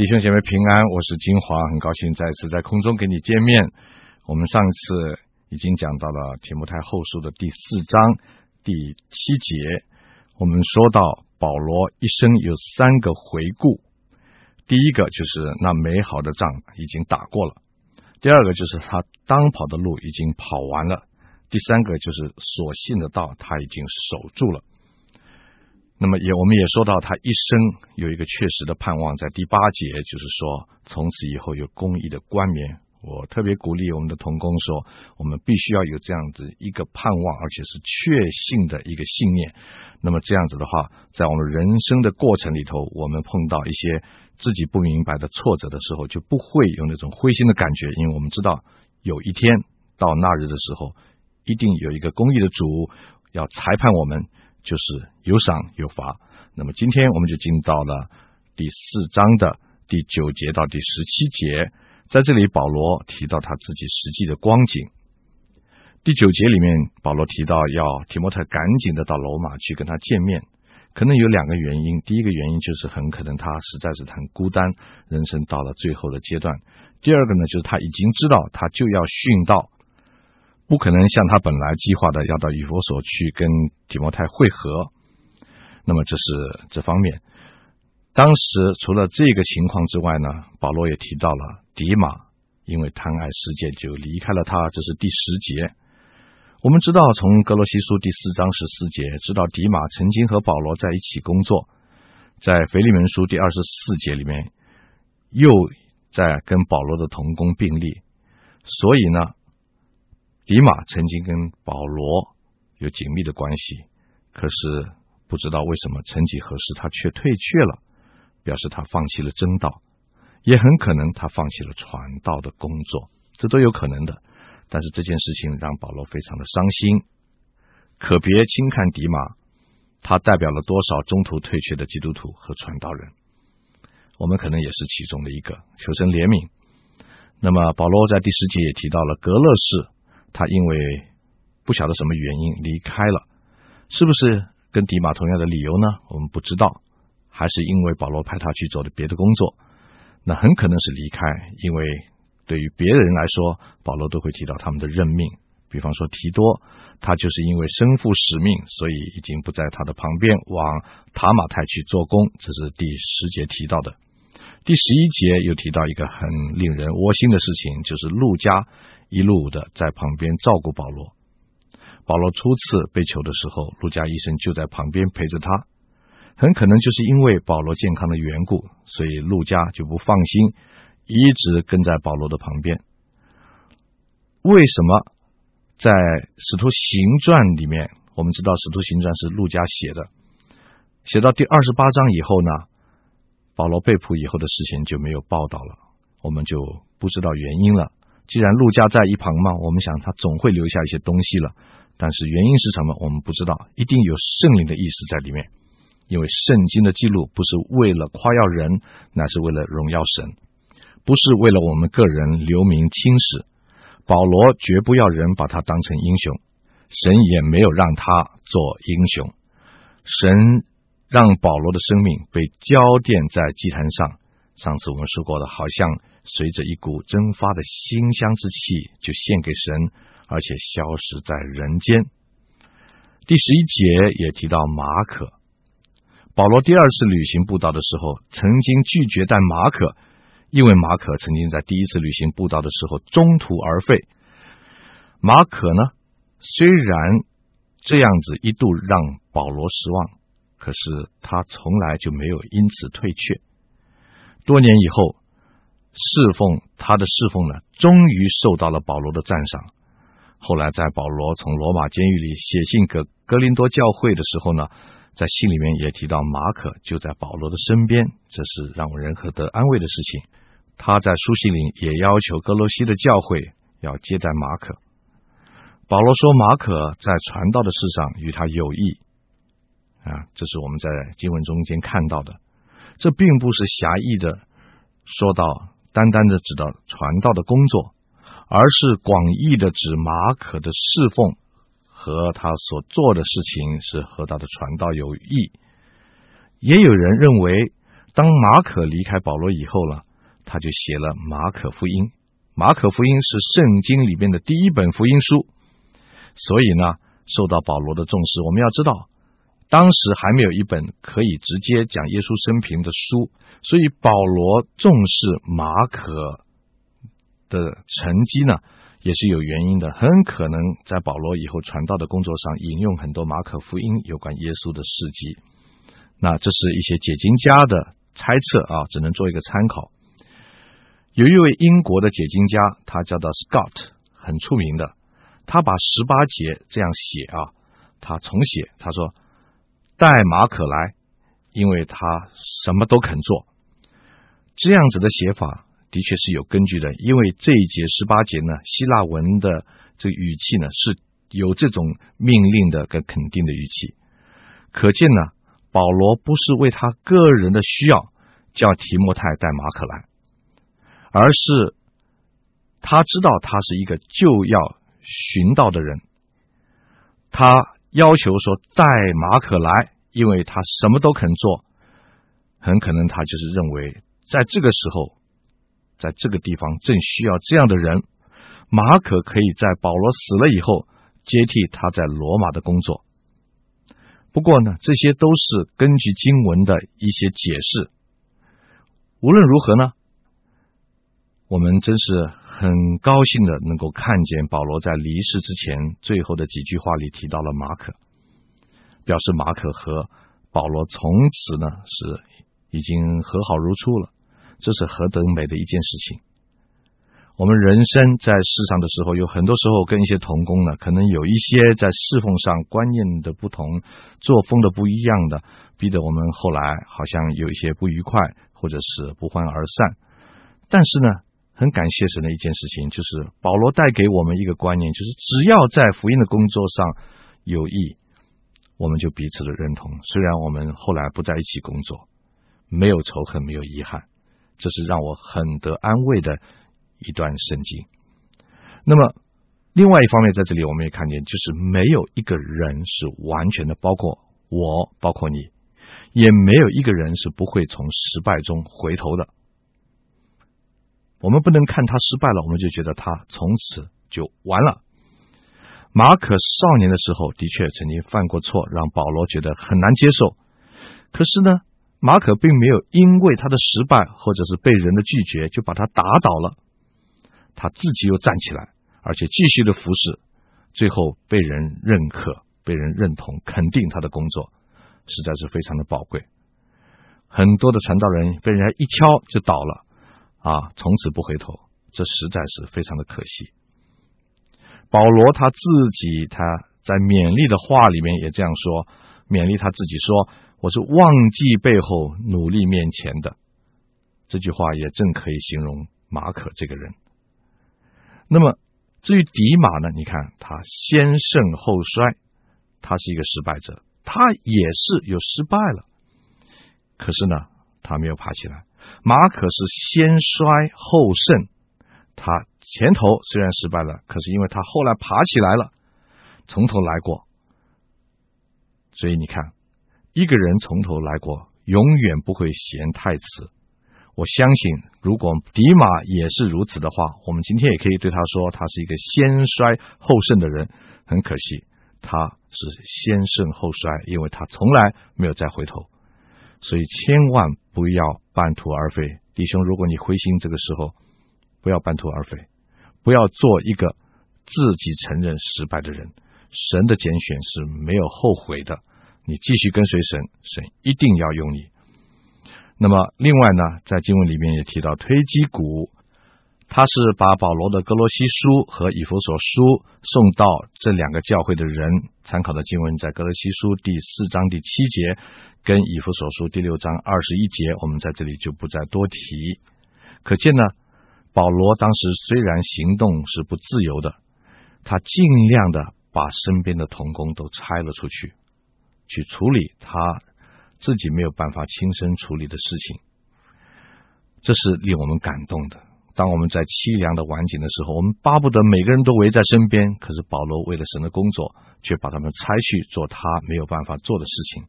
弟兄姐妹平安，我是金华，很高兴再次在空中跟你见面。我们上次已经讲到了提摩太后书的第四章第七节，我们说到保罗一生有三个回顾，第一个就是那美好的仗已经打过了，第二个就是他当跑的路已经跑完了，第三个就是所信的道他已经守住了。那么也，我们也说到，他一生有一个确实的盼望，在第八节，就是说，从此以后有公义的冠冕。我特别鼓励我们的同工说，我们必须要有这样子一个盼望，而且是确信的一个信念。那么这样子的话，在我们人生的过程里头，我们碰到一些自己不明白的挫折的时候，就不会有那种灰心的感觉，因为我们知道，有一天到那日的时候，一定有一个公义的主要裁判我们。就是有赏有罚。那么今天我们就进到了第四章的第九节到第十七节，在这里保罗提到他自己实际的光景。第九节里面，保罗提到要提摩太赶紧的到罗马去跟他见面，可能有两个原因。第一个原因就是很可能他实在是很孤单，人生到了最后的阶段。第二个呢，就是他已经知道他就要殉道。不可能像他本来计划的要到以弗所去跟提摩太会合，那么这是这方面。当时除了这个情况之外呢，保罗也提到了迪马因为贪爱世界就离开了他，这是第十节。我们知道从格罗西书第四章十四节知道迪马曾经和保罗在一起工作，在腓利门书第二十四节里面又在跟保罗的同工并立，所以呢。迪马曾经跟保罗有紧密的关系，可是不知道为什么，曾几何时他却退却了，表示他放弃了真道，也很可能他放弃了传道的工作，这都有可能的。但是这件事情让保罗非常的伤心，可别轻看迪马，他代表了多少中途退却的基督徒和传道人，我们可能也是其中的一个，求神怜悯。那么保罗在第十节也提到了格勒士。他因为不晓得什么原因离开了，是不是跟迪马同样的理由呢？我们不知道，还是因为保罗派他去做的别的工作？那很可能是离开，因为对于别人来说，保罗都会提到他们的任命。比方说提多，他就是因为身负使命，所以已经不在他的旁边，往塔马太去做工。这是第十节提到的。第十一节又提到一个很令人窝心的事情，就是路加。一路的在旁边照顾保罗。保罗初次被囚的时候，路加医生就在旁边陪着他。很可能就是因为保罗健康的缘故，所以路加就不放心，一直跟在保罗的旁边。为什么在使徒行传里面，我们知道使徒行传是路加写的，写到第二十八章以后呢，保罗被捕以后的事情就没有报道了，我们就不知道原因了。既然路加在一旁嘛，我们想他总会留下一些东西了。但是原因是什么，我们不知道。一定有圣灵的意思在里面，因为圣经的记录不是为了夸耀人，乃是为了荣耀神，不是为了我们个人留名青史。保罗绝不要人把他当成英雄，神也没有让他做英雄。神让保罗的生命被浇奠在祭坛上。上次我们说过的，好像。随着一股蒸发的馨香之气，就献给神，而且消失在人间。第十一节也提到马可，保罗第二次旅行布道的时候，曾经拒绝带马可，因为马可曾经在第一次旅行布道的时候中途而废。马可呢，虽然这样子一度让保罗失望，可是他从来就没有因此退却。多年以后。侍奉他的侍奉呢，终于受到了保罗的赞赏。后来在保罗从罗马监狱里写信给格林多教会的时候呢，在信里面也提到马可就在保罗的身边，这是让人何得安慰的事情。他在书信里也要求格罗西的教会要接待马可。保罗说马可在传道的事上与他有益啊，这是我们在经文中间看到的。这并不是狭义的说到。单单的指到传道的工作，而是广义的指马可的侍奉和他所做的事情是和他的传道有益。也有人认为当马可离开保罗以后呢，他就写了马可福音。马可福音是圣经里面的第一本福音书，所以呢，受到保罗的重视。我们要知道，当时还没有一本可以直接讲耶稣生平的书，所以保罗重视马可的成绩呢，也是有原因的。很可能在保罗以后传道的工作上引用很多马可福音有关耶稣的事迹。那这是一些解经家的猜测啊，只能做一个参考。有一位英国的解经家，他叫做 Scott，很出名的。他把十八节这样写啊，他重写，他说：“带马可来，因为他什么都肯做。”这样子的写法的确是有根据的，因为这一节十八节呢，希腊文的这个语气呢是有这种命令的跟肯定的语气，可见呢。保罗不是为他个人的需要叫提摩太带马可来，而是他知道他是一个就要寻道的人，他要求说带马可来，因为他什么都肯做，很可能他就是认为在这个时候，在这个地方正需要这样的人，马可可以在保罗死了以后接替他在罗马的工作。不过呢，这些都是根据经文的一些解释。无论如何呢，我们真是很高兴的能够看见保罗在离世之前最后的几句话里提到了马可，表示马可和保罗从此呢是已经和好如初了。这是何等美的一件事情！我们人生在世上的时候，有很多时候跟一些同工呢，可能有一些在侍奉上观念的不同、作风的不一样的，逼得我们后来好像有一些不愉快，或者是不欢而散。但是呢，很感谢神的一件事情，就是保罗带给我们一个观念，就是只要在福音的工作上有益，我们就彼此的认同。虽然我们后来不在一起工作，没有仇恨，没有遗憾，这是让我很得安慰的。一段圣经。那么，另外一方面，在这里我们也看见，就是没有一个人是完全的，包括我，包括你，也没有一个人是不会从失败中回头的。我们不能看他失败了，我们就觉得他从此就完了。马可少年的时候的确曾经犯过错，让保罗觉得很难接受。可是呢，马可并没有因为他的失败或者是被人的拒绝，就把他打倒了。他自己又站起来，而且继续的服侍，最后被人认可、被人认同、肯定他的工作，实在是非常的宝贵。很多的传道人被人家一敲就倒了，啊，从此不回头，这实在是非常的可惜。保罗他自己他在勉励的话里面也这样说，勉励他自己说：“我是忘记背后，努力面前的。”这句话也正可以形容马可这个人。那么，至于迪马呢？你看他先胜后衰，他是一个失败者，他也是有失败了。可是呢，他没有爬起来。马可是先衰后盛，他前头虽然失败了，可是因为他后来爬起来了，从头来过。所以你看，一个人从头来过，永远不会嫌太迟。我相信，如果迪马也是如此的话，我们今天也可以对他说，他是一个先衰后盛的人。很可惜，他是先盛后衰，因为他从来没有再回头。所以千万不要半途而废，弟兄，如果你灰心，这个时候不要半途而废，不要做一个自己承认失败的人。神的拣选是没有后悔的，你继续跟随神，神一定要用你。那么，另外呢，在经文里面也提到推击鼓，他是把保罗的格罗西书和以弗所书送到这两个教会的人。参考的经文在格罗西书第四章第七节，跟以弗所书第六章二十一节，我们在这里就不再多提。可见呢，保罗当时虽然行动是不自由的，他尽量的把身边的童工都拆了出去，去处理他。自己没有办法亲身处理的事情，这是令我们感动的。当我们在凄凉的晚景的时候，我们巴不得每个人都围在身边。可是保罗为了神的工作，却把他们拆去做他没有办法做的事情。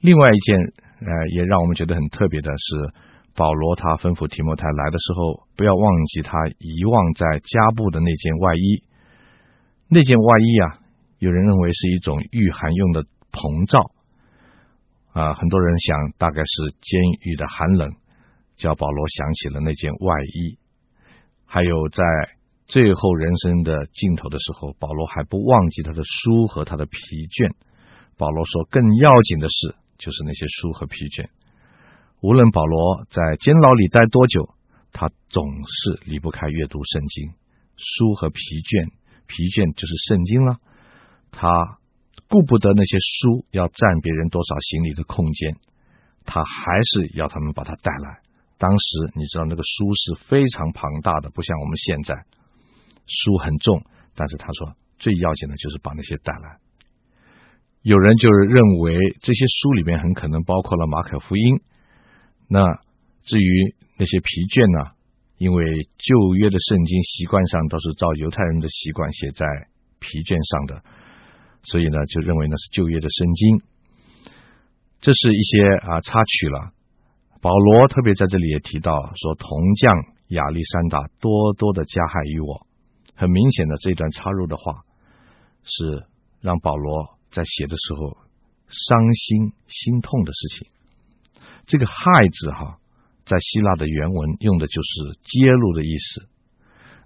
另外一件呃，也让我们觉得很特别的是，保罗他吩咐提摩太来的时候，不要忘记他遗忘在加布的那件外衣。那件外衣啊，有人认为是一种御寒用的篷罩啊，很多人想大概是监狱的寒冷，叫保罗想起了那件外衣。还有在最后人生的尽头的时候，保罗还不忘记他的书和他的疲倦。保罗说，更要紧的事，就是那些书和疲倦。无论保罗在监牢里待多久，他总是离不开阅读圣经。书和疲倦，疲倦就是圣经了。他顾不得那些书要占别人多少行李的空间，他还是要他们把它带来。当时你知道那个书是非常庞大的，不像我们现在，书很重。但是他说最要紧的就是把那些带来。有人就是认为这些书里面很可能包括了马可福音。那至于那些疲倦呢？因为旧约的圣经习惯上都是照犹太人的习惯写在疲倦上的，所以呢就认为那是旧约的圣经。这是一些啊插曲了。保罗特别在这里也提到说，铜匠亚历山大多多的加害于我。很明显的，这段插入的话是让保罗在写的时候伤心心痛的事情。这个“害”字哈，在希腊的原文用的就是揭露的意思。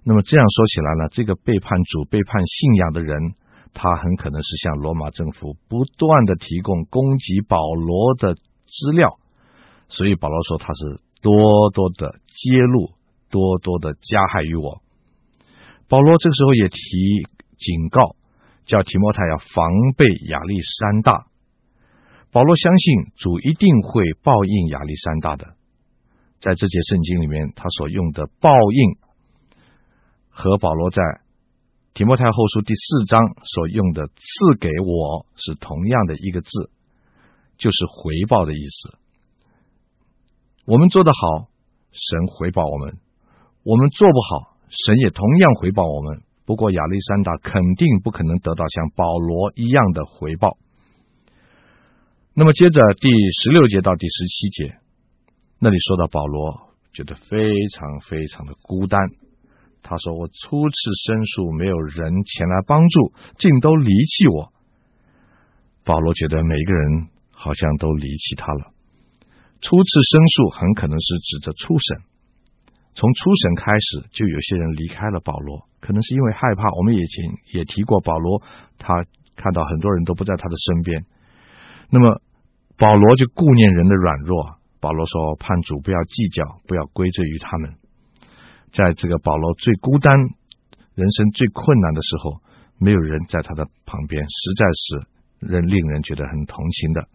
那么这样说起来呢，这个背叛主、背叛信仰的人，他很可能是向罗马政府不断的提供攻击保罗的资料。所以保罗说他是多多的揭露，多多的加害于我。保罗这个时候也提警告，叫提摩太要防备亚历山大。保罗相信主一定会报应亚历山大的。在这节圣经里面，他所用的报应和保罗在提摩太后书第四章所用的赐给我是同样的一个字，就是回报的意思。我们做得好，神回报我们；我们做不好，神也同样回报我们。不过亚历山大肯定不可能得到像保罗一样的回报。那么接着第十六节到第十七节，那里说到保罗觉得非常非常的孤单。他说：“我初次申诉，没有人前来帮助，竟都离弃我。”保罗觉得每一个人好像都离弃他了。初次申诉很可能是指着初审，从初审开始就有些人离开了保罗，可能是因为害怕。我们以前也提过，保罗他看到很多人都不在他的身边，那么保罗就顾念人的软弱。保罗说：“盼主不要计较，不要归罪于他们。”在这个保罗最孤单、人生最困难的时候，没有人在他的旁边，实在是人令人觉得很同情的。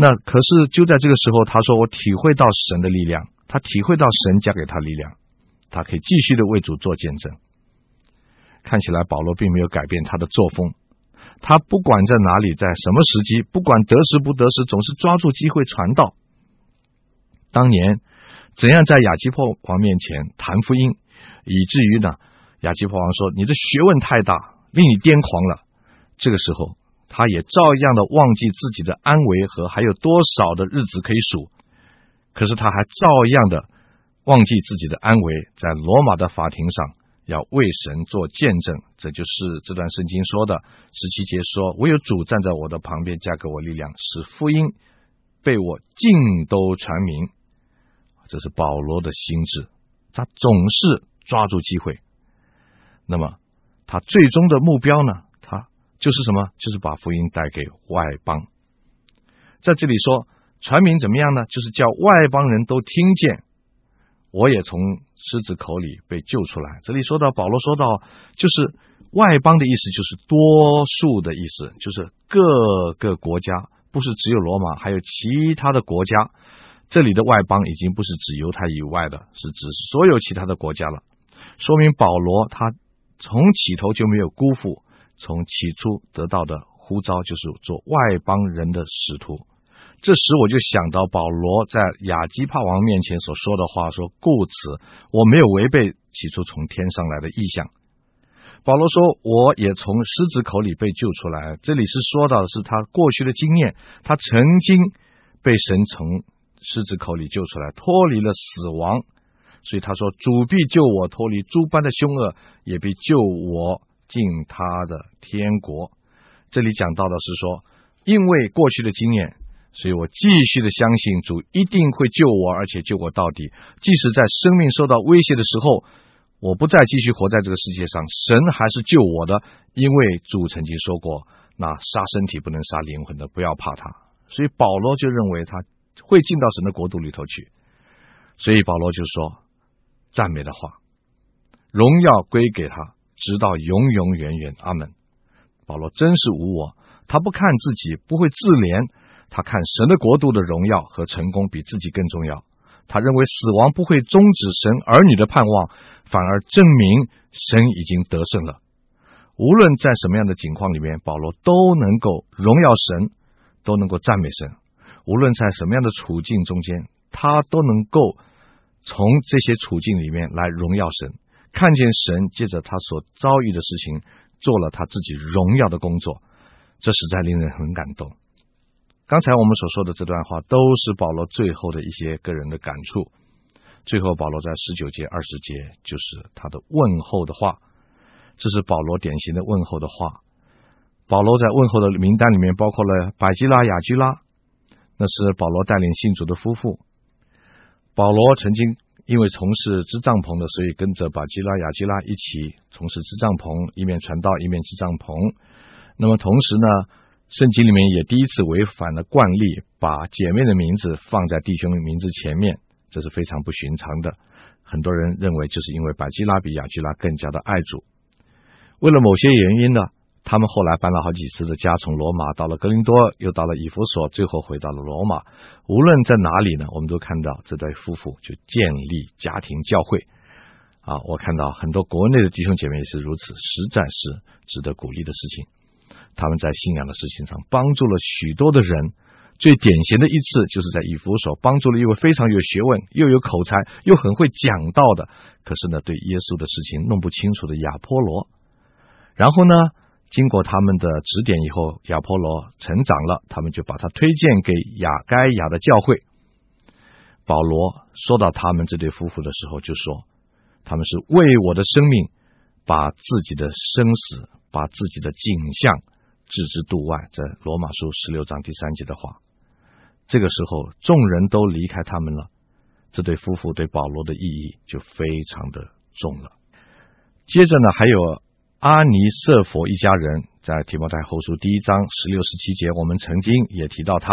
那可是就在这个时候，他说：“我体会到神的力量，他体会到神加给他力量，他可以继续的为主做见证。”看起来保罗并没有改变他的作风，他不管在哪里，在什么时机，不管得时不得时，总是抓住机会传道。当年怎样在亚基破王面前谈福音，以至于呢，亚基破王说：“你的学问太大，令你癫狂了。”这个时候。他也照样的忘记自己的安危和还有多少的日子可以数，可是他还照样的忘记自己的安危，在罗马的法庭上要为神做见证。这就是这段圣经说的十七节说：“唯有主站在我的旁边，加给我力量，使福音被我尽都传明。”这是保罗的心志，他总是抓住机会。那么他最终的目标呢？就是什么？就是把福音带给外邦。在这里说传明怎么样呢？就是叫外邦人都听见。我也从狮子口里被救出来。这里说到保罗说到，就是外邦的意思，就是多数的意思，就是各个国家，不是只有罗马，还有其他的国家。这里的外邦已经不是指犹太以外的，是指所有其他的国家了。说明保罗他从起头就没有辜负。从起初得到的呼召就是做外邦人的使徒，这时我就想到保罗在亚基帕王面前所说的话，说：“故此，我没有违背起初从天上来的意向。”保罗说：“我也从狮子口里被救出来。”这里是说到的是他过去的经验，他曾经被神从狮子口里救出来，脱离了死亡。所以他说：“主必救我脱离诸般的凶恶，也必救我进他的天国。”这里讲到的是说，因为过去的经验，所以我继续的相信主一定会救我，而且救我到底。即使在生命受到威胁的时候，我不再继续活在这个世界上，神还是救我的，因为主曾经说过：“那杀身体不能杀灵魂的，不要怕他。”所以保罗就认为他会进到神的国度里头去。所以保罗就说。赞美的话，荣耀归给他，直到永永远远。阿门。保罗真是无我，他不看自己，不会自怜，他看神的国度的荣耀和成功比自己更重要。他认为死亡不会终止神儿女的盼望，反而证明神已经得胜了。无论在什么样的境况里面，保罗都能够荣耀神，都能够赞美神。无论在什么样的处境中间，他都能够。从这些处境里面来荣耀神，看见神借着他所遭遇的事情做了他自己荣耀的工作，这实在令人很感动。刚才我们所说的这段话都是保罗最后的一些个人的感触。最后，保罗在十九节、二十节就是他的问候的话，这是保罗典型的问候的话。保罗在问候的名单里面包括了百基拉、亚居拉，那是保罗带领信主的夫妇。保罗曾经因为从事织帐篷的，所以跟着百基拉、雅基拉一起从事织帐篷，一面传道，一面织帐篷。那么同时呢，圣经里面也第一次违反了惯例，把姐妹的名字放在弟兄的名字前面，这是非常不寻常的。很多人认为，就是因为百基拉比亚基拉更加的爱主。为了某些原因呢，他们后来搬了好几次的家，从罗马到了格林多，又到了以弗所，最后回到了罗马。无论在哪里呢，我们都看到这对夫妇就建立家庭教会啊。我看到很多国内的弟兄姐妹也是如此，实在是值得鼓励的事情。他们在信仰的事情上帮助了许多的人。最典型的一次就是在以弗所帮助了一位非常有学问、又有口才、又很会讲道的，可是呢对耶稣的事情弄不清楚的亚波罗。然后呢，经过他们的指点以后，亚波罗成长了，他们就把他推荐给亚该亚的教会。保罗说到他们这对夫妇的时候，就说他们是为我的生命，把自己的生死、把自己的景象置之度外。在罗马书十六章第三节的话，这个时候众人都离开他们了，这对夫妇对保罗的意义就非常的重了。接着呢，还有。阿尼色弗一家人在提摩太后书第一章十六十七节，我们曾经也提到他。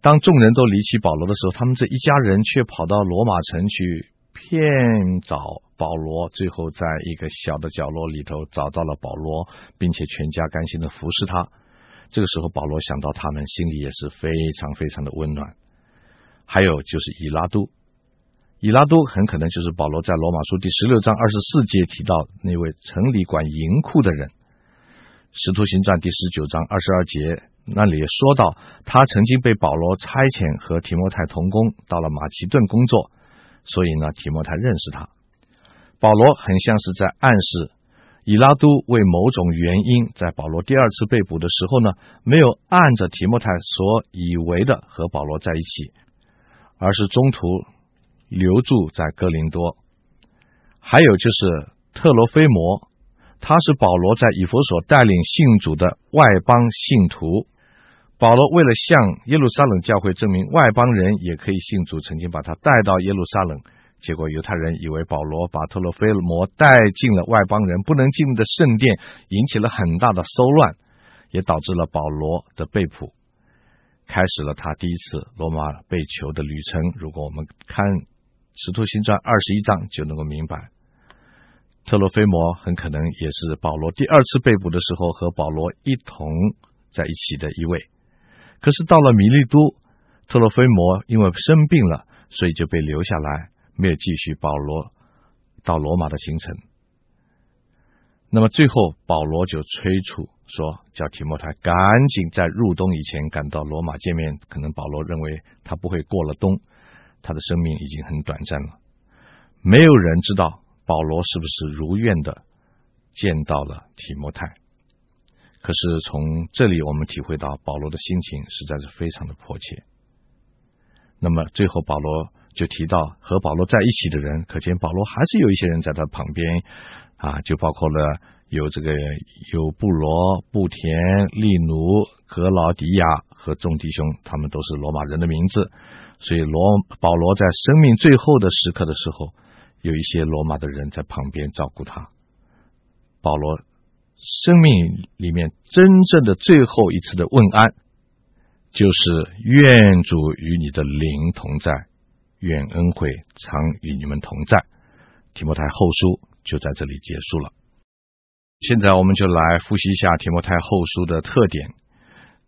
当众人都离弃保罗的时候，他们这一家人却跑到罗马城去骗找保罗，最后在一个小的角落里头找到了保罗，并且全家甘心的服侍他。这个时候，保罗想到他们，心里也是非常非常的温暖。还有就是以拉都。以拉都很可能就是保罗在罗马书第十六章二十四节提到那位城里管银库的人。使徒行传第十九章二十二节那里也说到，他曾经被保罗差遣和提摩太同工到了马其顿工作，所以呢，提摩太认识他。保罗很像是在暗示以拉都为某种原因，在保罗第二次被捕的时候呢，没有按着提摩太所以为的和保罗在一起，而是中途。留住在哥林多，还有就是特罗菲摩，他是保罗在以弗所带领信主的外邦信徒。保罗为了向耶路撒冷教会证明外邦人也可以信主，曾经把他带到耶路撒冷。结果犹太人以为保罗把特罗菲摩带进了外邦人不能进入的圣殿，引起了很大的骚乱，也导致了保罗的被捕，开始了他第一次罗马被囚的旅程。如果我们看。使徒行传二十一章就能够明白，特洛菲摩很可能也是保罗第二次被捕的时候和保罗一同在一起的一位。可是到了米利都，特洛菲摩因为生病了，所以就被留下来，没有继续保罗到罗马的行程。那么最后保罗就催促说，叫提摩太赶紧在入冬以前赶到罗马见面。可能保罗认为他不会过了冬。他的生命已经很短暂了，没有人知道保罗是不是如愿的见到了提摩太。可是从这里我们体会到保罗的心情实在是非常的迫切。那么最后保罗就提到和保罗在一起的人，可见保罗还是有一些人在他旁边啊，就包括了有这个有布罗、布田、利努、格劳迪亚和众弟兄，他们都是罗马人的名字。所以罗保罗在生命最后的时刻的时候，有一些罗马的人在旁边照顾他。保罗生命里面真正的最后一次的问安，就是愿主与你的灵同在，愿恩惠常与你们同在。提摩太后书就在这里结束了。现在我们就来复习一下提摩太后书的特点。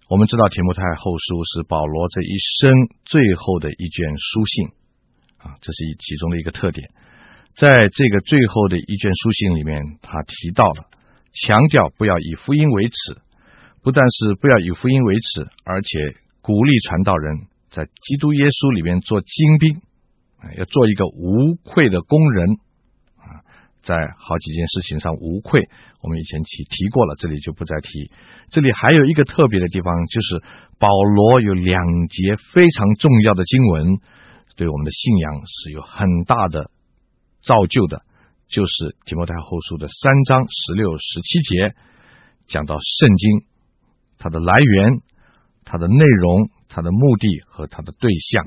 我们知道提摩太后书是保罗这一生最后的一卷书信啊，这是一其中的一个特点。在这个最后的一卷书信里面，他提到了强调不要以福音为耻，不但是不要以福音为耻，而且鼓励传道人在基督耶稣里面做精兵，要做一个无愧的工人。在好几件事情上无愧，我们以前提提过了，这里就不再提。这里还有一个特别的地方，就是保罗有两节非常重要的经文，对我们的信仰是有很大的造就的，就是提摩太后书的三章十六、十七节，讲到圣经它的来源、它的内容、它的目的和它的对象。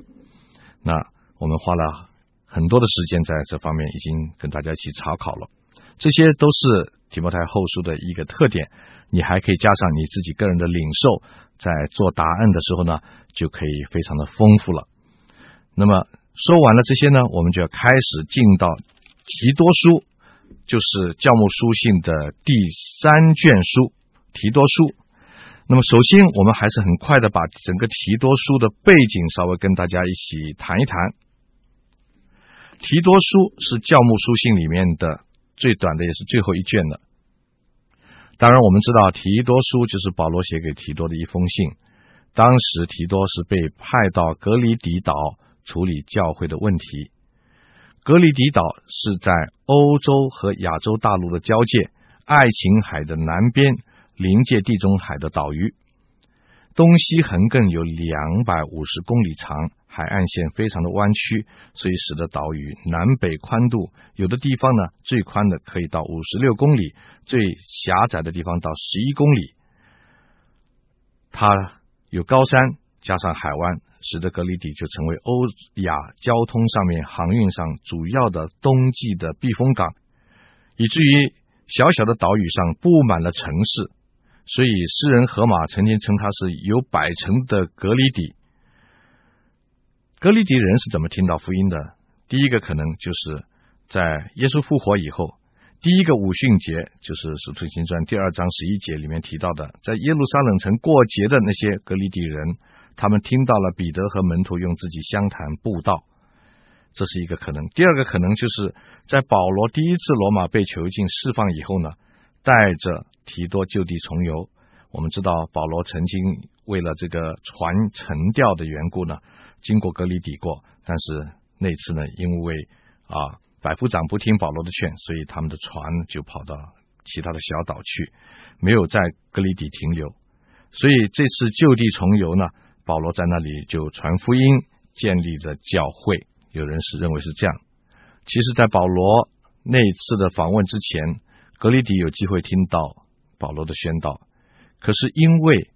那我们花了。很多的时间在这方面已经跟大家一起查考了，这些都是提摩太后书的一个特点。你还可以加上你自己个人的领受，在做答案的时候呢，就可以非常的丰富了。那么说完了这些呢，我们就要开始进到提多书，就是教牧书信的第三卷书提多书。那么首先，我们还是很快的把整个提多书的背景稍微跟大家一起谈一谈。提多书是教牧书信里面的最短的，也是最后一卷的。当然，我们知道提多书就是保罗写给提多的一封信。当时提多是被派到格里底岛处理教会的问题。格里底岛是在欧洲和亚洲大陆的交界，爱琴海的南边，临界地中海的岛屿，东西横亘有两百五十公里长。海岸线非常的弯曲，所以使得岛屿南北宽度有的地方呢，最宽的可以到五十六公里，最狭窄的地方到十一公里。它有高山加上海湾，使得格里底就成为欧亚交通上面航运上主要的冬季的避风港，以至于小小的岛屿上布满了城市，所以诗人荷马曾经称它是有百城的格里底。革哩底人是怎么听到福音的？第一个可能就是在耶稣复活以后，第一个五旬节就是《使徒行传》第二章十一节里面提到的，在耶路撒冷城过节的那些革哩底人，他们听到了彼得和门徒用自己相谈布道，这是一个可能。第二个可能就是在保罗第一次罗马被囚禁释放以后呢，带着提多就地重游。我们知道保罗曾经为了这个传沉掉的缘故呢。经过格里底过，但是那次呢，因为啊百夫长不听保罗的劝，所以他们的船就跑到其他的小岛去，没有在格里底停留。所以这次就地重游呢，保罗在那里就传福音，建立了教会。有人是认为是这样。其实，在保罗那一次的访问之前，格里底有机会听到保罗的宣道，可是因为。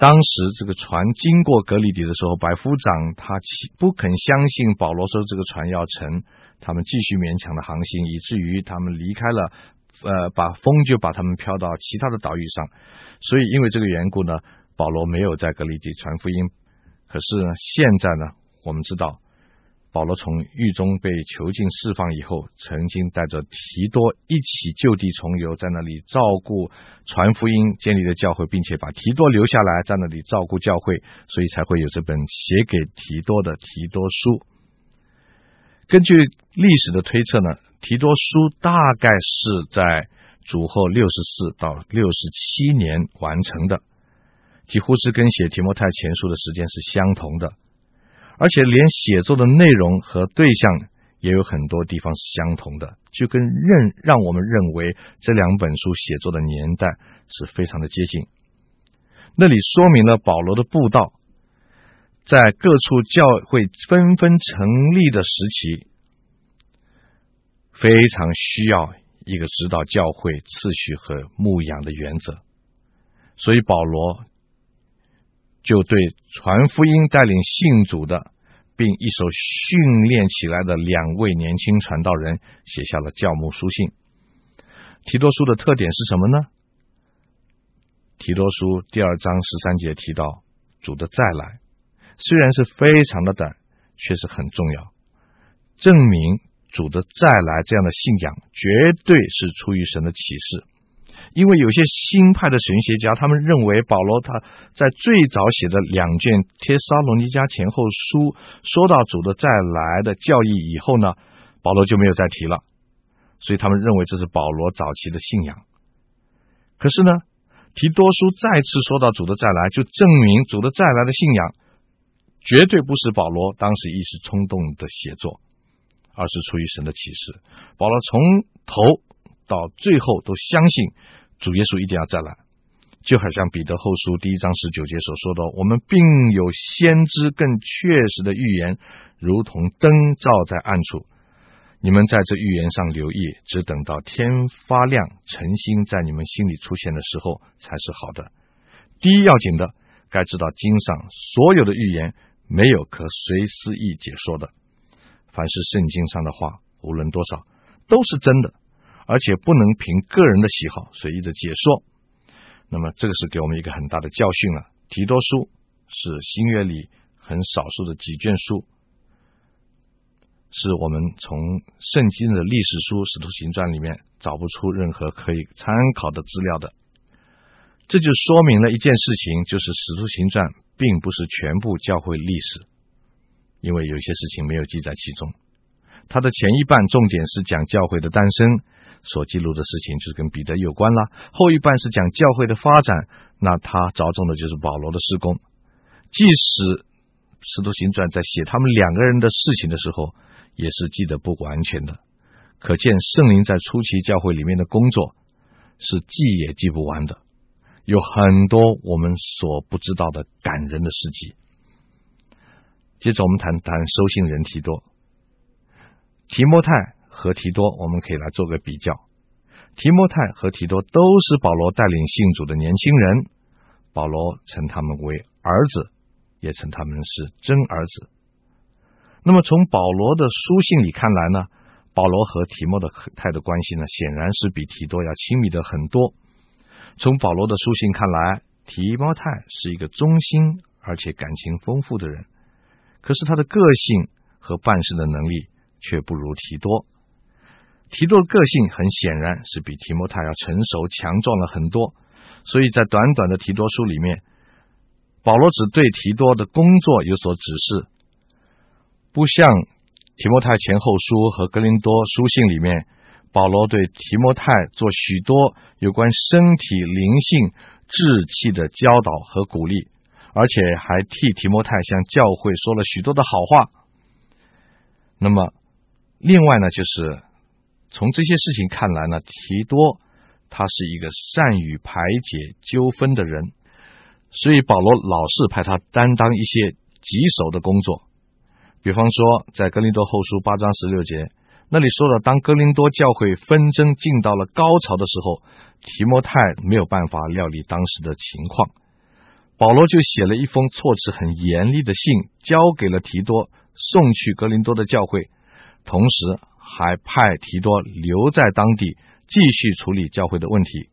当时这个船经过格里底的时候，百夫长他不肯相信保罗说这个船要沉，他们继续勉强的航行，以至于他们离开了，呃，把风就把他们飘到其他的岛屿上。所以因为这个缘故呢，保罗没有在格里底传福音。可是，现在呢，我们知道。保罗从狱中被囚禁释放以后，曾经带着提多一起就地重游，在那里照顾传福音、建立的教会，并且把提多留下来在那里照顾教会，所以才会有这本写给提多的提多书。根据历史的推测呢，提多书大概是在主后六十四到六十七年完成的，几乎是跟写提摩太前书的时间是相同的。而且连写作的内容和对象也有很多地方是相同的，就跟认让我们认为这两本书写作的年代是非常的接近。那里说明了保罗的布道，在各处教会纷纷成立的时期，非常需要一个指导教会次序和牧养的原则，所以保罗就对传福音、带领信主的，并一手训练起来的两位年轻传道人写下了教牧书信。提多书的特点是什么呢？提多书第二章十三节提到主的再来，虽然是非常的短，却是很重要，证明主的再来这样的信仰绝对是出于神的启示。因为有些新派的神学家，他们认为保罗他在最早写的两卷帖撒罗尼迦前后书说到主的再来的教义以后呢，保罗就没有再提了，所以他们认为这是保罗早期的信仰。可是呢，提多书再次说到主的再来，就证明主的再来的信仰绝对不是保罗当时一时冲动的写作，而是出于神的启示。保罗从头到最后都相信主耶稣一定要再来，就好像彼得后书第一章十九节所说的：“我们并有先知更确实的预言，如同灯照在暗处。”你们在这预言上留意，只等到天发亮，晨星在你们心里出现的时候，才是好的。第一要紧的，该知道经上所有的预言没有可随私意解说的。凡是圣经上的话，无论多少，都是真的，而且不能凭个人的喜好随意的解说。那么，这个是给我们一个很大的教训了。提多书是新约里很少数的几卷书。是我们从圣经的历史书《使徒行传》里面找不出任何可以参考的资料的，这就说明了一件事情，就是《使徒行传》并不是全部教会历史，因为有些事情没有记在其中。它的前一半重点是讲教会的诞生，所记录的事情就是跟彼得有关啦；后一半是讲教会的发展，那他着重的就是保罗的施工。即使《使徒行传》在写他们两个人的事情的时候，也是记得不完全的，可见圣灵在初期教会里面的工作是记也记不完的，有很多我们所不知道的感人的事迹。接着我们谈谈收信人提多，提摩太和提多，我们可以来做个比较。提摩太和提多都是保罗带领信主的年轻人，保罗称他们为儿子，也称他们是真儿子。那么从保罗的书信里看来呢，保罗和提摩太的关系呢，显然是比提多要亲密的很多。从保罗的书信看来，提摩太是一个忠心而且感情丰富的人，可是他的个性和办事的能力却不如提多。提多个性很显然是比提摩太要成熟强壮了很多，所以在短短的提多书里面，保罗只对提多的工作有所指示。不像提摩太前后书和格林多书信里面，保罗对提摩太做许多有关身体灵性志气的教导和鼓励，而且还替提摩太向教会说了许多的好话。那么，另外呢，就是从这些事情看来呢，提多他是一个善于排解纠纷的人，所以保罗老是派他担当一些棘手的工作。比方说，在哥林多后书八章十六节那里说了，当哥林多教会纷争进到了高潮的时候，提摩太没有办法料理当时的情况，保罗就写了一封措辞很严厉的信，交给了提多，送去哥林多的教会，同时还派提多留在当地继续处理教会的问题。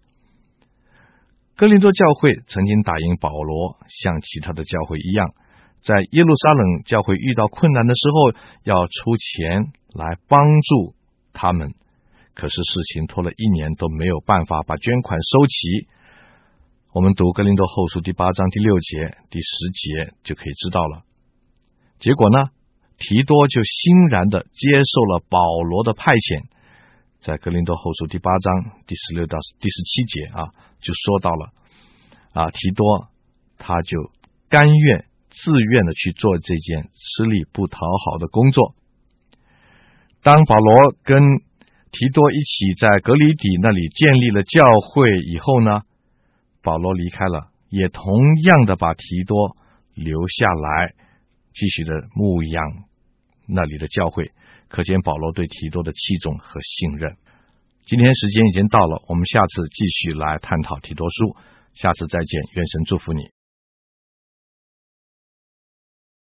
哥林多教会曾经打赢保罗，像其他的教会一样。在耶路撒冷教会遇到困难的时候，要出钱来帮助他们。可是事情拖了一年都没有办法把捐款收齐。我们读哥林多后书第八章第六节、第十节就可以知道了。结果呢，提多就欣然的接受了保罗的派遣。在格林多后书第八章第十六到第十七节啊，就说到了啊，提多他就甘愿。自愿的去做这件吃力不讨好的工作。当保罗跟提多一起在格里底那里建立了教会以后呢，保罗离开了，也同样的把提多留下来继续的牧养那里的教会，可见保罗对提多的器重和信任。今天时间已经到了，我们下次继续来探讨提多书，下次再见，愿神祝福你。